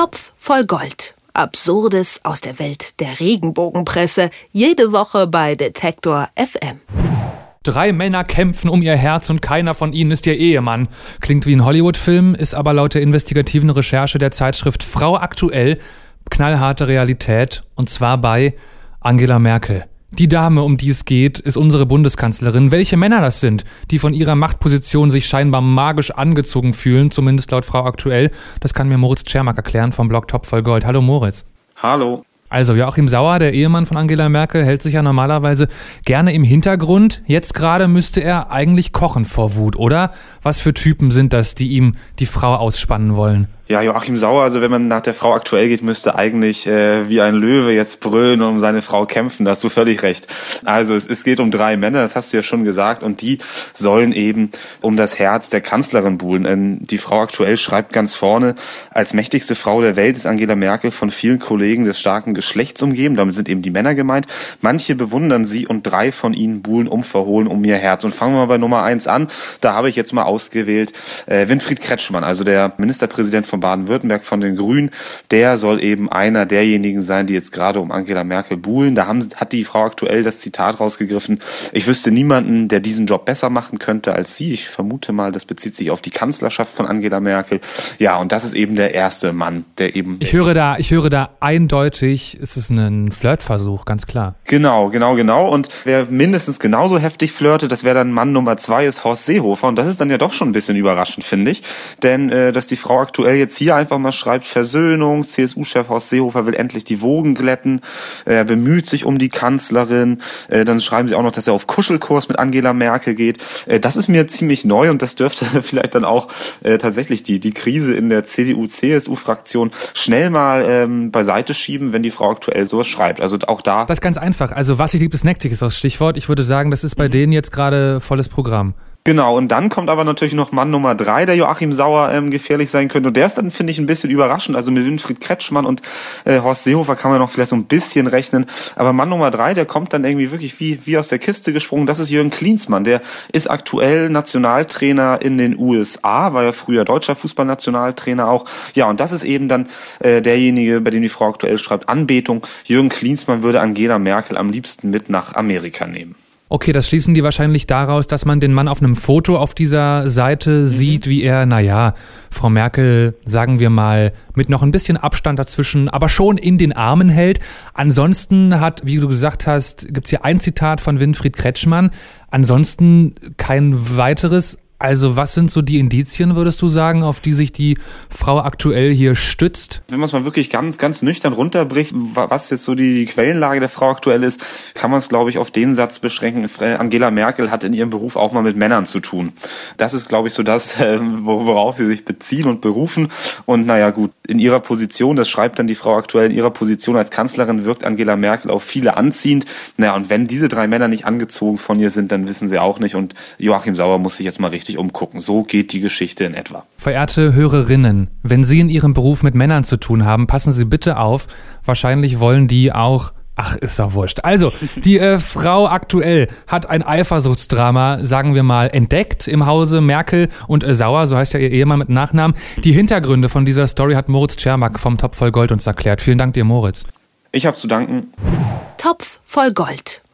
Topf voll Gold. Absurdes aus der Welt der Regenbogenpresse. Jede Woche bei Detektor FM. Drei Männer kämpfen um ihr Herz und keiner von ihnen ist ihr Ehemann. Klingt wie ein Hollywood-Film, ist aber laut der investigativen Recherche der Zeitschrift Frau aktuell knallharte Realität und zwar bei Angela Merkel. Die Dame, um die es geht, ist unsere Bundeskanzlerin. Welche Männer das sind, die von ihrer Machtposition sich scheinbar magisch angezogen fühlen, zumindest laut Frau aktuell, das kann mir Moritz Czermak erklären vom Blog Top voll Gold. Hallo Moritz. Hallo. Also Joachim Sauer, der Ehemann von Angela Merkel, hält sich ja normalerweise gerne im Hintergrund. Jetzt gerade müsste er eigentlich kochen vor Wut, oder? Was für Typen sind das, die ihm die Frau ausspannen wollen? Ja, Joachim Sauer, also wenn man nach der Frau aktuell geht, müsste eigentlich äh, wie ein Löwe jetzt brüllen und um seine Frau kämpfen. Da hast du völlig recht. Also es, es geht um drei Männer, das hast du ja schon gesagt, und die sollen eben um das Herz der Kanzlerin buhlen. Ähm, die Frau aktuell schreibt ganz vorne, als mächtigste Frau der Welt ist Angela Merkel von vielen Kollegen des starken Geschlechts umgeben. Damit sind eben die Männer gemeint. Manche bewundern sie und drei von ihnen buhlen unverhohlen um ihr Herz. Und fangen wir mal bei Nummer eins an. Da habe ich jetzt mal ausgewählt äh, Winfried Kretschmann, also der Ministerpräsident von Baden-Württemberg von den Grünen, der soll eben einer derjenigen sein, die jetzt gerade um Angela Merkel buhlen. Da haben, hat die Frau aktuell das Zitat rausgegriffen. Ich wüsste niemanden, der diesen Job besser machen könnte als sie. Ich vermute mal, das bezieht sich auf die Kanzlerschaft von Angela Merkel. Ja, und das ist eben der erste Mann, der eben. Ich höre da, ich höre da eindeutig, es ist ein Flirtversuch, ganz klar. Genau, genau, genau. Und wer mindestens genauso heftig flirtet, das wäre dann Mann Nummer zwei, ist Horst Seehofer. Und das ist dann ja doch schon ein bisschen überraschend, finde ich. Denn äh, dass die Frau aktuell jetzt hier einfach mal schreibt, Versöhnung, CSU-Chef Horst Seehofer will endlich die Wogen glätten, er bemüht sich um die Kanzlerin, äh, dann schreiben sie auch noch, dass er auf Kuschelkurs mit Angela Merkel geht. Äh, das ist mir ziemlich neu und das dürfte vielleicht dann auch äh, tatsächlich die, die Krise in der CDU-CSU-Fraktion schnell mal ähm, beiseite schieben, wenn die Frau aktuell sowas schreibt. Also auch da. Das ist ganz einfach. Also was ich liebe, ist neckt ist das Stichwort. Ich würde sagen, das ist bei mhm. denen jetzt gerade volles Programm. Genau, und dann kommt aber natürlich noch Mann Nummer drei, der Joachim Sauer ähm, gefährlich sein könnte. Und der ist dann, finde ich, ein bisschen überraschend. Also mit Winfried Kretschmann und äh, Horst Seehofer kann man noch vielleicht so ein bisschen rechnen. Aber Mann Nummer drei, der kommt dann irgendwie wirklich wie, wie aus der Kiste gesprungen. Das ist Jürgen Klinsmann. Der ist aktuell Nationaltrainer in den USA, war ja früher deutscher Fußballnationaltrainer auch. Ja, und das ist eben dann äh, derjenige, bei dem die Frau aktuell schreibt, Anbetung. Jürgen Klinsmann würde Angela Merkel am liebsten mit nach Amerika nehmen. Okay, das schließen die wahrscheinlich daraus, dass man den Mann auf einem Foto auf dieser Seite mhm. sieht, wie er, naja, Frau Merkel, sagen wir mal, mit noch ein bisschen Abstand dazwischen, aber schon in den Armen hält. Ansonsten hat, wie du gesagt hast, gibt's hier ein Zitat von Winfried Kretschmann. Ansonsten kein weiteres also was sind so die Indizien, würdest du sagen, auf die sich die Frau aktuell hier stützt? Wenn man es mal wirklich ganz, ganz nüchtern runterbricht, was jetzt so die Quellenlage der Frau aktuell ist, kann man es, glaube ich, auf den Satz beschränken, Angela Merkel hat in ihrem Beruf auch mal mit Männern zu tun. Das ist, glaube ich, so das, worauf sie sich beziehen und berufen. Und naja, gut, in ihrer Position, das schreibt dann die Frau aktuell, in ihrer Position als Kanzlerin wirkt Angela Merkel auf viele anziehend. Naja, und wenn diese drei Männer nicht angezogen von ihr sind, dann wissen sie auch nicht. Und Joachim Sauer muss sich jetzt mal richtig richtig umgucken. So geht die Geschichte in etwa. Verehrte Hörerinnen, wenn Sie in Ihrem Beruf mit Männern zu tun haben, passen Sie bitte auf. Wahrscheinlich wollen die auch Ach, ist doch wurscht. Also, die äh, Frau aktuell hat ein Eifersuchtsdrama, sagen wir mal, entdeckt im Hause Merkel und äh, Sauer, so heißt ja ihr Ehemann mit Nachnamen. Die Hintergründe von dieser Story hat Moritz Czermak vom Topf voll Gold uns erklärt. Vielen Dank dir, Moritz. Ich habe zu danken. Topf voll Gold.